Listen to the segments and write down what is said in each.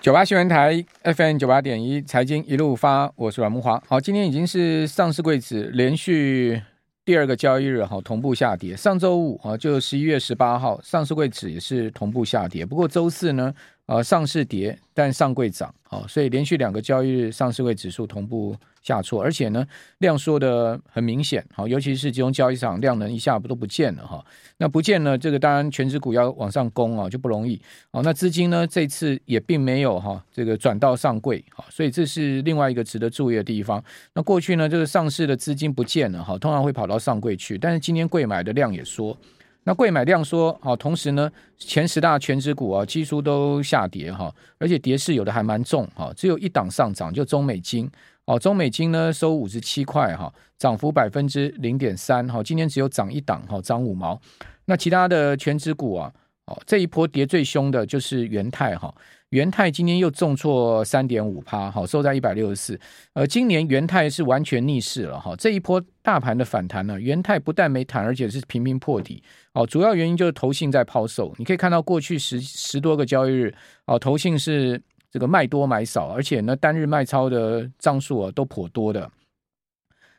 九八新闻台 FM 九八点一财经一路发，我是阮木华。好，今天已经是上市柜指连续第二个交易日，好，同步下跌。上周五啊，就十一月十八号，上市柜指也是同步下跌。不过周四呢，呃，上市跌，但上柜涨，好，所以连续两个交易日，上市柜指数同步。下挫，而且呢，量缩的很明显，好，尤其是集中交易场量能一下不都不见了哈，那不见了，这个当然权值股要往上攻啊就不容易，好，那资金呢这次也并没有哈这个转到上柜，好，所以这是另外一个值得注意的地方。那过去呢，这个上市的资金不见了哈，通常会跑到上柜去，但是今天柜买的量也缩，那柜买量缩，好，同时呢，前十大权值股啊，几乎都下跌哈，而且跌势有的还蛮重哈，只有一档上涨，就中美金。哦，中美金呢收五十七块哈，涨幅百分之零点三哈，今天只有涨一档哈，涨五毛。那其他的权值股啊，哦这一波跌最凶的就是元泰哈，元泰今天又重挫三点五趴，好收在一百六十四。呃，今年元泰是完全逆势了哈，这一波大盘的反弹呢，元泰不但没弹，而且是频频破底。哦，主要原因就是投信在抛售，你可以看到过去十十多个交易日，哦投信是。这个卖多买少，而且呢，单日卖超的张数啊都颇多的。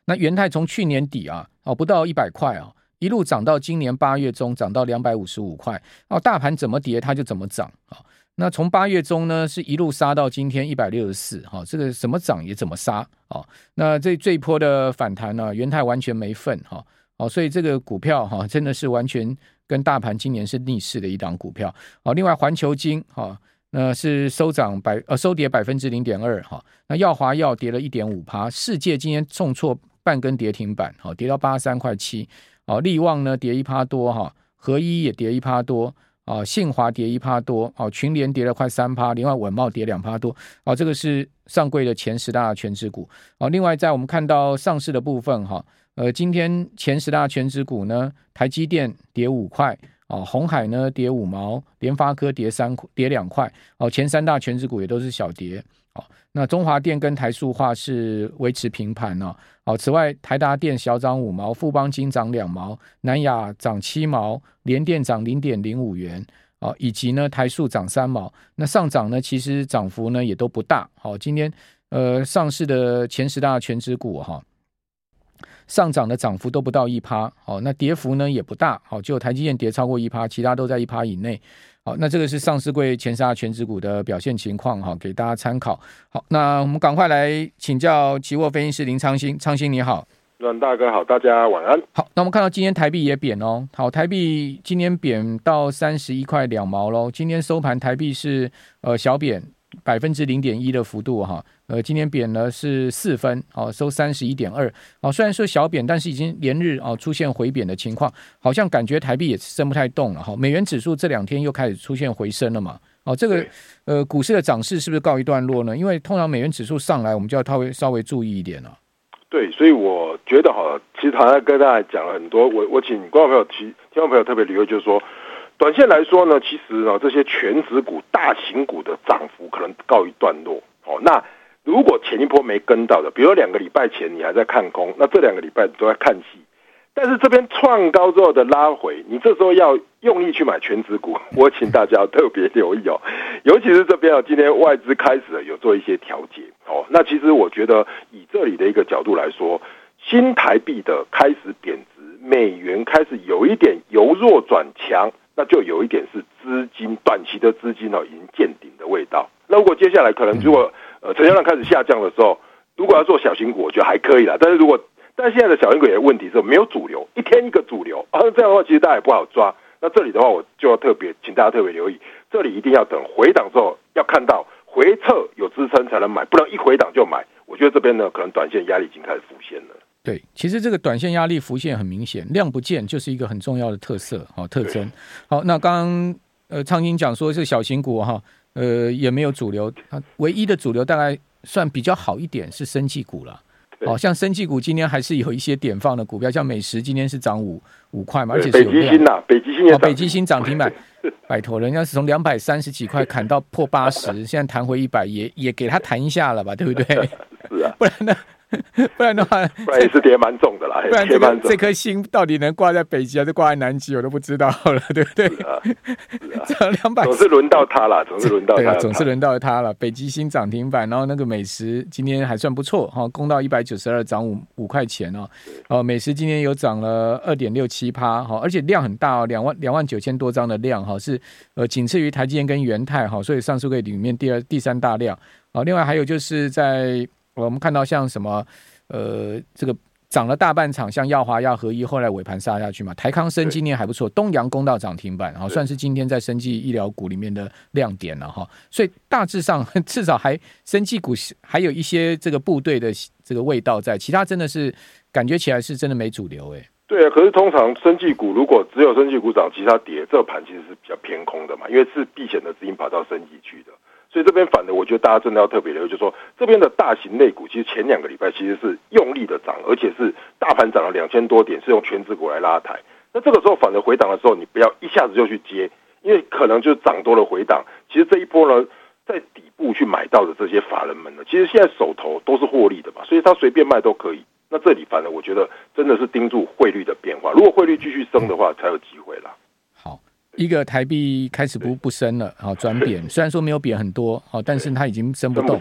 那元泰从去年底啊，哦不到一百块啊，一路涨到今年八月中涨到两百五十五块哦，大盘怎么跌它就怎么涨啊。那从八月中呢是一路杀到今天一百六十四哈，这个怎么涨也怎么杀啊。那这这一波的反弹呢，元泰完全没份哈哦，所以这个股票哈真的是完全跟大盘今年是逆势的一档股票哦。另外环球金哈。那是收涨百呃收跌百分之零点二哈，那耀华药跌了一点五趴，世界今天重挫半根跌停板，好跌到八十三块七，哦力旺呢跌一趴多哈，合一也跌一趴多啊，信华跌一趴多，哦群联跌了快三趴，另外稳懋跌两趴多，哦这个是上柜的前十大权值股，哦另外在我们看到上市的部分哈，呃今天前十大权值股呢，台积电跌五块。哦，鸿海呢跌五毛，联发科跌三跌两块。哦，前三大权值股也都是小跌。哦，那中华电跟台塑化是维持平盘呢。哦，此外台达电小涨五毛，富邦金涨两毛，南亚涨七毛，联电涨零点零五元。哦，以及呢台塑涨三毛。那上涨呢其实涨幅呢也都不大。好，今天呃上市的前十大权值股哈。上涨的涨幅都不到一趴，好，那跌幅呢也不大，好，只有台积电跌超过一趴，其他都在一趴以内，好，那这个是上市柜前十大权值股的表现情况，哈，给大家参考。好，那我们赶快来请教期货分析师林昌兴，昌兴你好，阮大哥好，大家晚安。好，那我们看到今天台币也贬哦，好，台币今天贬到三十一块两毛喽，今天收盘台币是呃小贬。百分之零点一的幅度哈，呃，今天贬了是四分，哦，收三十一点二，哦，虽然说小贬，但是已经连日哦出现回贬的情况，好像感觉台币也升不太动了哈。美元指数这两天又开始出现回升了嘛，哦，这个呃股市的涨势是不是告一段落呢？因为通常美元指数上来，我们就要稍微稍微注意一点了。对，所以我觉得哈，其实好像跟大家讲了很多，我我请观众朋友提，听众朋友特别留意，就是说。短线来说呢，其实呢，这些全值股、大型股的涨幅可能告一段落。哦，那如果前一波没跟到的，比如两个礼拜前你还在看空，那这两个礼拜都在看戏。但是这边创高之后的拉回，你这时候要用力去买全值股，我请大家特别留意哦。尤其是这边啊，今天外资开始有做一些调节。哦，那其实我觉得以这里的一个角度来说，新台币的开始贬值，美元开始有一点由弱转强。那就有一点是资金短期的资金哦，已经见顶的味道。那如果接下来可能如果呃成交量开始下降的时候，如果要做小型股，我觉得还可以啦。但是如果但现在的小型股有问题是没有主流，一天一个主流啊，这样的话其实大家也不好抓。那这里的话，我就要特别请大家特别留意，这里一定要等回档之后，要看到回撤有支撑才能买，不能一回档就买。我觉得这边呢，可能短线压力已经开始浮现了。对，其实这个短线压力浮现很明显，量不见就是一个很重要的特色，好特征。好，那刚刚呃昌兴讲说是小型股哈，呃也没有主流，唯一的主流大概算比较好一点是生技股了。好像生技股今天还是有一些点放的股票，像美食今天是涨五五块嘛，而且是有量。北极星呐，北极星涨停板，拜托，人家是从两百三十几块砍到破八十，现在弹回一百，也也给他弹一下了吧，对不对？是啊，不然呢？不然的话，不然也是跌蛮重的啦。不然这个这颗星到底能挂在北极还是挂在南极，我都不知道了，对不对？是啊，涨两百，总是轮到它了，总是轮到它，总是轮到它了。北极星涨停板，然后那个美食今天还算不错哈，攻到一百九十二，涨五五块钱哦。哦，美食今天有涨了二点六七趴哈，而且量很大哦，两万两万九千多张的量哈，是呃仅次于台积电跟元泰哈，所以上市柜里面第二第三大量。好，另外还有就是在我们看到像什么，呃，这个涨了大半场，像耀华、耀合一，后来尾盘杀下去嘛。台康生今年还不错，东阳攻到涨停板，好，算是今天在生技医疗股里面的亮点了哈。所以大致上 至少还生技股还有一些这个部队的这个味道在，其他真的是感觉起来是真的没主流哎。对啊，可是通常生技股如果只有生技股涨，其他跌，这个盘其实是比较偏空的嘛，因为是避险的资金跑到生技去的。所以这边反的，我觉得大家真的要特别留意，就是说这边的大型类股，其实前两个礼拜其实是用力的涨，而且是大盘涨了两千多点，是用权值股来拉抬。那这个时候反的回档的时候，你不要一下子就去接，因为可能就涨多了回档。其实这一波呢，在底部去买到的这些法人们呢，其实现在手头都是获利的嘛，所以他随便卖都可以。那这里反的，我觉得真的是盯住汇率的变化，如果汇率继续升的话，才有机会啦。一个台币开始不不升了，好转贬，虽然说没有贬很多，好，但是它已经升不动，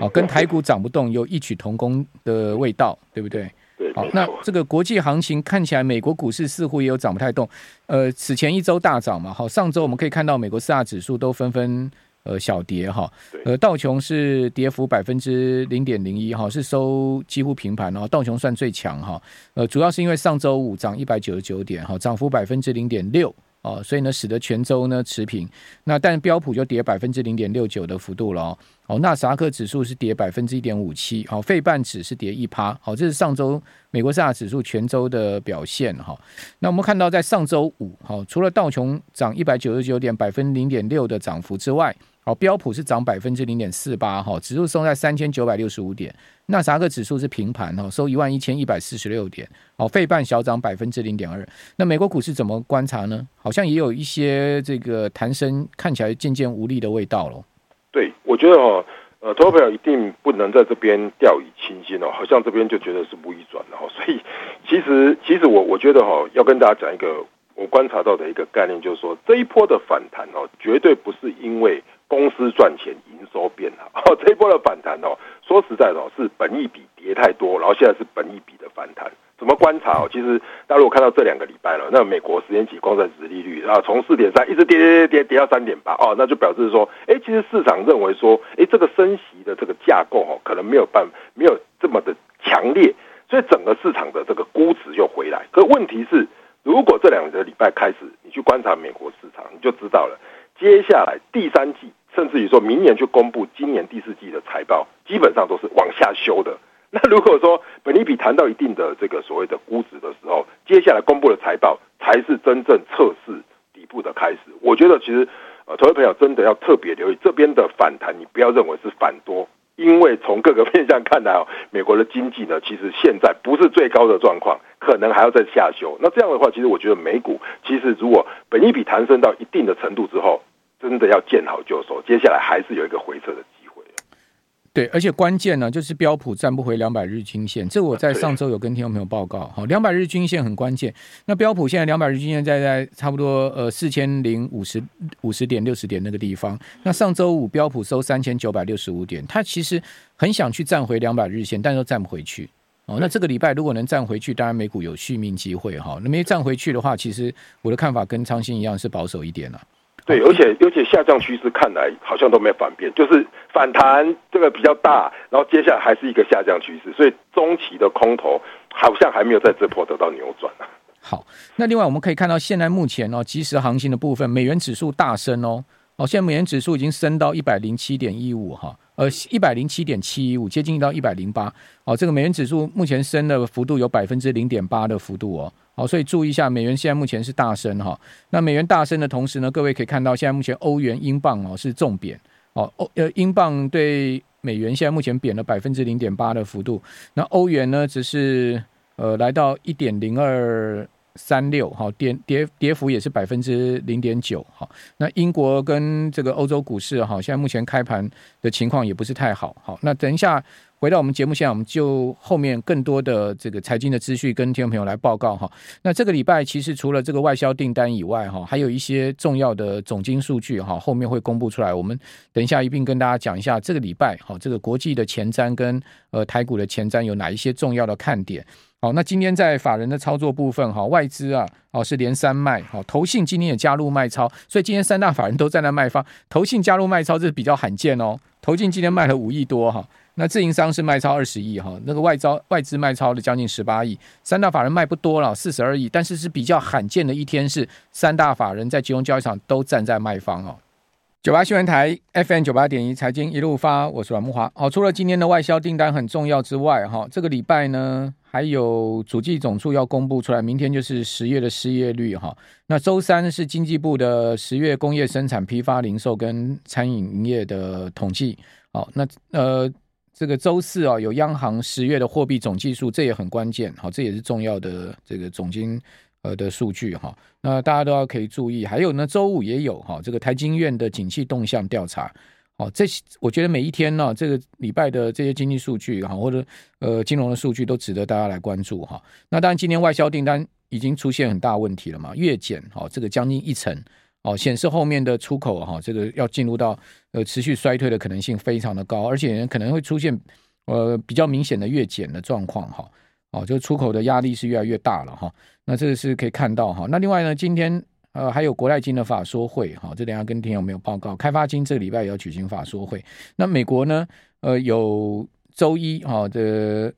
好，跟台股涨不动有异曲同工的味道，对不对？好，那这个国际行情看起来，美国股市似乎也有涨不太动，呃，此前一周大涨嘛，好，上周我们可以看到美国四大指数都纷纷呃小跌哈，呃，道琼是跌幅百分之零点零一哈，是收几乎平盘哦，道琼算最强哈，呃，主要是因为上周五涨一百九十九点哈，涨幅百分之零点六。哦，所以呢，使得全周呢持平。那但标普就跌百分之零点六九的幅度了哦。哦，纳斯达克指数是跌百分之一点五七。好，费半指是跌一趴。好，这是上周美国三大指数全周的表现哈。那我们看到在上周五，好，除了道琼涨一百九十九点，百分零点六的涨幅之外。好，标普是涨百分之零点四八，哈，指数收在三千九百六十五点。纳斯达克指数是平盘，哈，收一万一千一百四十六点。好，费半小涨百分之零点二。那美国股市怎么观察呢？好像也有一些这个弹升，看起来渐渐无力的味道了。对，我觉得哦，呃，投资朋友一定不能在这边掉以轻心哦，好像这边就觉得是不易转的哈。所以其实，其实我我觉得哈，要跟大家讲一个我观察到的一个概念，就是说这一波的反弹哦，绝对不是因为。公司赚钱，营收变好。哦，这一波的反弹哦，说实在的哦，是本益比跌太多，然后现在是本益比的反弹。怎么观察哦？其实大家如果看到这两个礼拜了，那美国十年期公债殖利率啊，从四点三一直跌跌跌跌跌到三点八哦，那就表示说，哎，其实市场认为说，哎，这个升息的这个架构哦，可能没有办没有这么的强烈，所以整个市场的这个估值又回来。可问题是，如果这两个礼拜开始你去观察美国市场，你就知道了，接下来第三季。甚至于说明年去公布今年第四季的财报，基本上都是往下修的。那如果说本益比谈到一定的这个所谓的估值的时候，接下来公布的财报才是真正测试底部的开始。我觉得其实呃，投资朋友真的要特别留意这边的反弹，你不要认为是反多，因为从各个面向看来哦，美国的经济呢，其实现在不是最高的状况，可能还要再下修。那这样的话，其实我觉得美股其实如果本益比弹升到一定的程度之后，真的要见好就收，接下来还是有一个回撤的机会。对，而且关键呢，就是标普站不回两百日均线，这我在上周有跟听众朋友报告。好，两百日均线很关键。那标普现在两百日均线在在差不多呃四千零五十五十点六十点那个地方。那上周五标普收三千九百六十五点，它其实很想去站回两百日线，但是都站不回去。哦，那这个礼拜如果能站回去，当然美股有续命机会哈。那没站回去的话，其实我的看法跟昌兴一样是保守一点了。对，而且而且下降趋势看来好像都没有反变，就是反弹这个比较大，然后接下来还是一个下降趋势，所以中期的空头好像还没有在这波得到扭转啊。好，那另外我们可以看到，现在目前哦，即时行情的部分，美元指数大升哦，哦，现在美元指数已经升到一百零七点一五哈。呃，一百零七点七一五，接近到一百零八。哦，这个美元指数目前升的幅度有百分之零点八的幅度哦。好，所以注意一下，美元现在目前是大升哈。那美元大升的同时呢，各位可以看到，现在目前欧元、英镑哦是重贬。哦，欧呃，英镑对美元现在目前贬了百分之零点八的幅度。那欧元呢，只是呃来到一点零二。三六好，跌跌跌幅也是百分之零点九好。那英国跟这个欧洲股市哈，现在目前开盘的情况也不是太好。好，那等一下回到我们节目现在，我们就后面更多的这个财经的资讯跟听众朋友来报告哈。那这个礼拜其实除了这个外销订单以外哈，还有一些重要的总经数据哈，后面会公布出来。我们等一下一并跟大家讲一下这个礼拜哈，这个国际的前瞻跟呃台股的前瞻有哪一些重要的看点。好，那今天在法人的操作部分哈，外资啊哦是连三卖，好，投信今天也加入卖超，所以今天三大法人都在那卖方，投信加入卖超这是比较罕见哦。投信今天卖了五亿多哈，那自营商是卖超二十亿哈，那个外招外资卖超了将近十八亿，三大法人卖不多了四十二亿，但是是比较罕见的一天是三大法人在金融交易场都站在卖方哦。九八新闻台 FM 九八点一财经一路发，我是阮木华。好，除了今天的外销订单很重要之外，哈，这个礼拜呢还有主计总处要公布出来，明天就是十月的失业率哈。那周三是经济部的十月工业生产批发零售跟餐饮营业的统计。好，那呃这个周四啊有央行十月的货币总计数，这也很关键。好，这也是重要的这个总金。呃的数据哈，那大家都要可以注意。还有呢，周五也有哈，这个台经院的景气动向调查。哦，这我觉得每一天呢，这个礼拜的这些经济数据哈，或者呃金融的数据都值得大家来关注哈。那当然，今天外销订单已经出现很大问题了嘛，月减哈，这个将近一成哦，显示后面的出口哈，这个要进入到呃持续衰退的可能性非常的高，而且可能会出现呃比较明显的月减的状况哈。哦，就出口的压力是越来越大了哈。那这个是可以看到哈。那另外呢，今天呃还有国泰金的法说会哈，这等下跟听友没有报告。开发金这个礼拜也要举行法说会。那美国呢，呃有周一哈的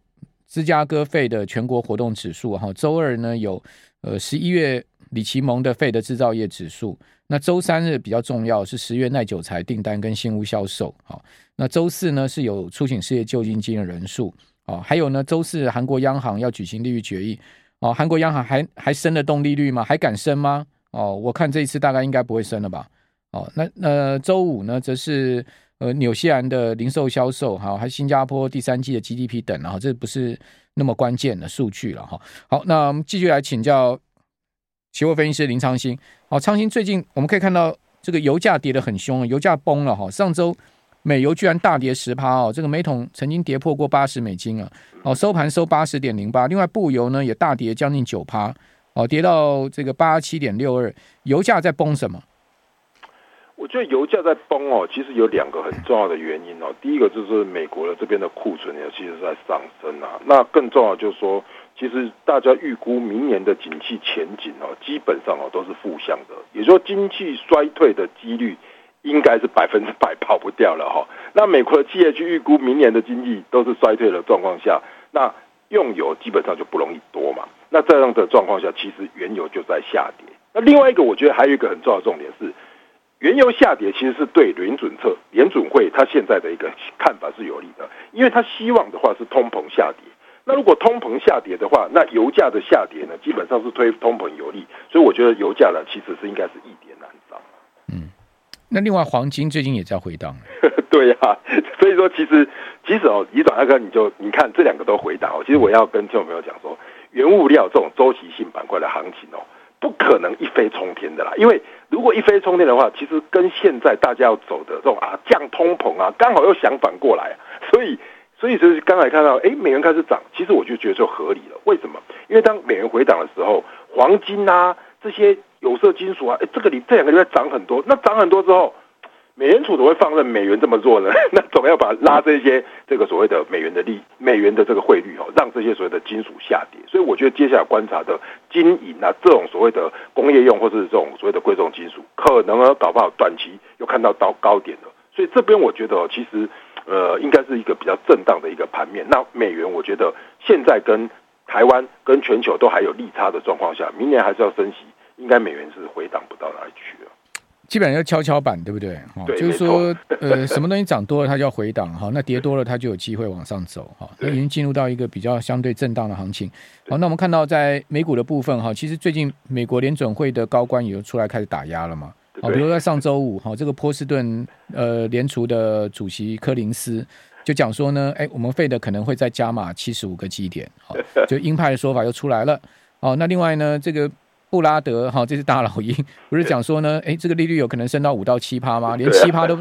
芝加哥费的全国活动指数哈，周二呢有呃十一月里奇蒙的 Fed 的制造业指数。那周三日比较重要是十月耐久财订单跟新屋销售。好，那周四呢是有初请失业救济金的人数。哦，还有呢，周四韩国央行要举行利率决议。哦，韩国央行还还升得动利率吗？还敢升吗？哦，我看这一次大概应该不会升了吧。哦，那呃，周五呢，则是呃纽西兰的零售销售，哈，还新加坡第三季的 GDP 等，然后这不是那么关键的数据了哈。好，那我们继续来请教期货分析师林昌兴。好，昌兴最近我们可以看到这个油价跌得很凶，油价崩了哈。上周。美油居然大跌十趴哦，这个每桶曾经跌破过八十美金啊，哦，收盘收八十点零八。另外布油呢也大跌将近九趴，哦，跌到这个八七点六二。油价在崩什么？我觉得油价在崩哦，其实有两个很重要的原因哦。第一个就是美国的这边的库存也其实在上升啊。那更重要就是说，其实大家预估明年的景气前景哦，基本上哦都是负向的，也就是说经济衰退的几率。应该是百分之百跑不掉了哈。那美国的企业去预估明年的经济都是衰退的状况下，那用油基本上就不容易多嘛。那这样的状况下，其实原油就在下跌。那另外一个，我觉得还有一个很重要的重点是，原油下跌其实是对联准策联准会它现在的一个看法是有利的，因为它希望的话是通膨下跌。那如果通膨下跌的话，那油价的下跌呢，基本上是推通膨有利。所以我觉得油价呢，其实是应该是一跌难涨。嗯。那另外黄金最近也在回档，对呀、啊，所以说其实其实哦，李总大哥你就你看这两个都回档哦，其实我要跟听众朋友讲说，原物料这种周期性板块的行情哦，不可能一飞冲天的啦，因为如果一飞冲天的话，其实跟现在大家要走的这种啊降通膨啊，刚好又相反过来，所以所以就是刚才看到哎美元开始涨，其实我就觉得就合理了，为什么？因为当美元回档的时候，黄金啊这些。有色金属啊，哎，这个礼这两个礼拜涨很多，那涨很多之后，美联储怎么会放任美元这么弱呢？那总要把拉这些这个所谓的美元的利美元的这个汇率哦，让这些所谓的金属下跌。所以我觉得接下来观察的金银啊，这种所谓的工业用或是这种所谓的贵重金属，可能呢搞不好短期又看到到高点了。所以这边我觉得其实呃应该是一个比较震荡的一个盘面。那美元我觉得现在跟台湾跟全球都还有利差的状况下，明年还是要升息。应该美元是回档不到哪里去了，基本上就跷跷板，对不对？对，就是说，呃，什么东西涨多了，它就要回档哈，那跌多了，它就有机会往上走哈。那已经进入到一个比较相对震荡的行情。好，那我们看到在美股的部分哈，其实最近美国联准会的高官也出来开始打压了嘛。好，比如在上周五哈，这个波士顿呃联储的主席柯林斯就讲说呢，哎，我们费的可能会再加码七十五个基点，好，就鹰派的说法又出来了。好，那另外呢，这个。布拉德哈，这是大老鹰，不是讲说呢，诶，这个利率有可能升到五到七趴吗？连七趴都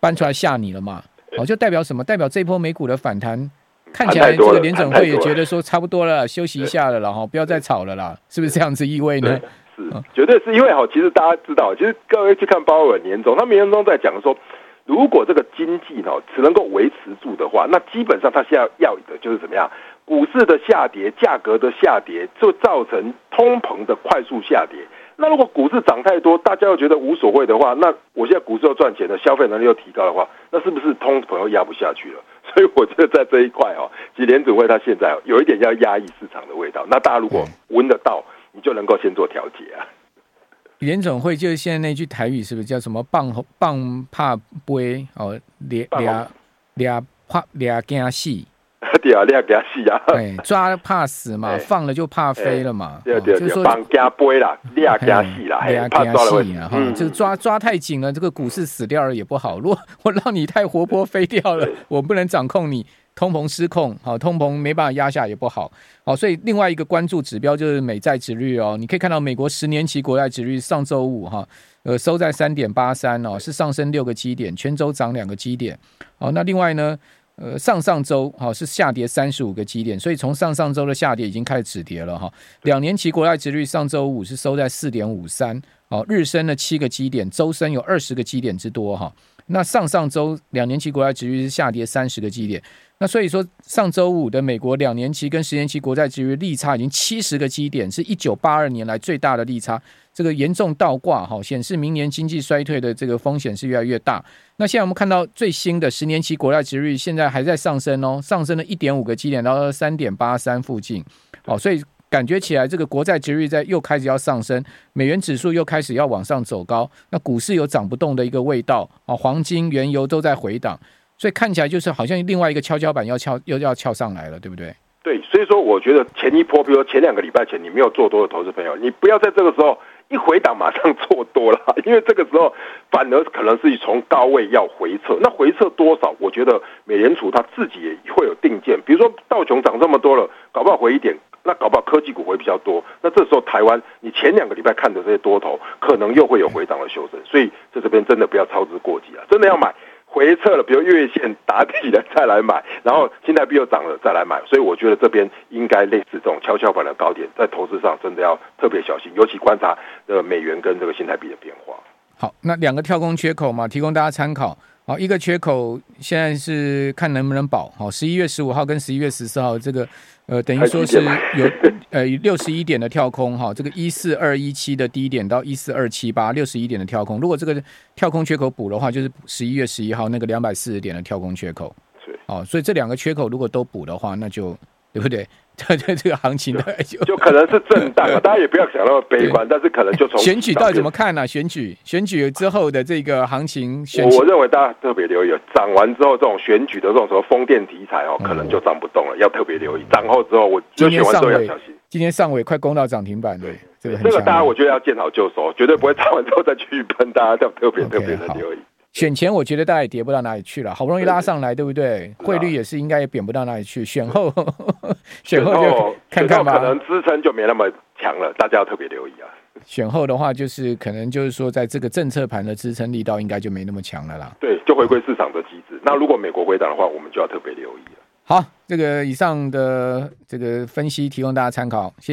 搬出来吓你了嘛？好，就代表什么？代表这波美股的反弹看起来这个联准会也觉得说差不多了，休息一下了，然后不要再吵了啦，是不是这样子意味呢？是，绝对是因为哈，其实大家知道，其实各位去看鲍尔年终，他年终在讲说，如果这个经济呢只能够维持住的话，那基本上他现在要的就是怎么样？股市的下跌，价格的下跌，就造成通膨的快速下跌。那如果股市涨太多，大家又觉得无所谓的话，那我现在股市又赚钱了，消费能力又提高的话，那是不是通膨又压不下去了？所以我觉得在这一块哦，其实联准会它现在有一点要压抑市场的味道。那大家如果闻得到，你就能够先做调节啊。联总会就是现在那句台语是不是叫什么“棒棒怕杯”哦，俩俩俩怕俩惊死。对啊，你要给他死啊！哎，抓怕死嘛，放了就怕飞了嘛。对对对，就是说绑加杯啦，你要给他死啦，怕抓了会。嗯，这个抓抓太紧了，这个股市死掉了也不好。如果 我让你太活泼飞掉了，我不能掌控你，通膨失控，好，通膨没办法压下也不好。好，所以另外一个关注指标就是美债殖率哦。你可以看到美国十年期国债殖率上周五哈，呃，收在三点八三哦，是上升六个基点，全周涨两个基点。好，那另外呢？呃，上上周哈是下跌三十五个基点，所以从上上周的下跌已经开始止跌了哈。两年期国债殖率上周五是收在四点五三，哦，日升了七个基点，周升有二十个基点之多哈。那上上周两年期国债殖率是下跌三十个基点，那所以说上周五的美国两年期跟十年期国债殖率利差已经七十个基点，是一九八二年来最大的利差。这个严重倒挂哈，显示明年经济衰退的这个风险是越来越大。那现在我们看到最新的十年期国债殖率现在还在上升哦，上升了一点五个基点到三点八三附近。好，所以感觉起来这个国债殖率在又开始要上升，美元指数又开始要往上走高，那股市有涨不动的一个味道啊，黄金、原油都在回档，所以看起来就是好像另外一个跷跷板要翘又要翘上来了，对不对？对，所以说我觉得前一波，比如说前两个礼拜前你没有做多的投资朋友，你不要在这个时候。一回档马上做多了，因为这个时候反而可能是从高位要回撤，那回撤多少？我觉得美联储他自己也会有定见，比如说道琼涨这么多了，搞不好回一点，那搞不好科技股会比较多，那这时候台湾你前两个礼拜看的这些多头，可能又会有回档的修正，所以在这边真的不要操之过急啊，真的要买。回撤了，比如月线打底了再来买，然后新台币又涨了再来买，所以我觉得这边应该类似这种跷跷板的高点，在投资上真的要特别小心，尤其观察这个美元跟这个新台币的变化。好，那两个跳空缺口嘛，提供大家参考。好，一个缺口现在是看能不能保。好，十一月十五号跟十一月十四号这个。呃，等于说是有呃六十一点的跳空哈，这个一四二一七的低点到一四二七八六十一点的跳空，如果这个跳空缺口补的话，就是十一月十一号那个两百四十点的跳空缺口。是哦，所以这两个缺口如果都补的话，那就对不对？这这，这个行情的就，就可能是震荡，大家也不要想那么悲观，但是可能就从选举到底怎么看呢、啊？选举选举之后的这个行情选，我我认为大家特别留意，涨完之后这种选举的这种什么风电题材哦，可能就涨不动了，要特别留意。涨后之后，我就选完之后要小心。今天上尾快攻到涨停板，对，这个很这个大家我觉得要见好就收，绝对不会涨完之后再继续喷，大家要特别特别的留意。选前我觉得大概也跌不到哪里去了，好不容易拉上来，对不对？汇率也是应该也贬不到哪里去。选后，选后就看看吧，可能支撑就没那么强了，大家要特别留意啊。选后的话，就是可能就是说，在这个政策盘的支撑力道应该就没那么强了啦。对，就回归市场的机制。那如果美国回档的话，我们就要特别留意了。好，这个以上的这个分析提供大家参考。谢谢。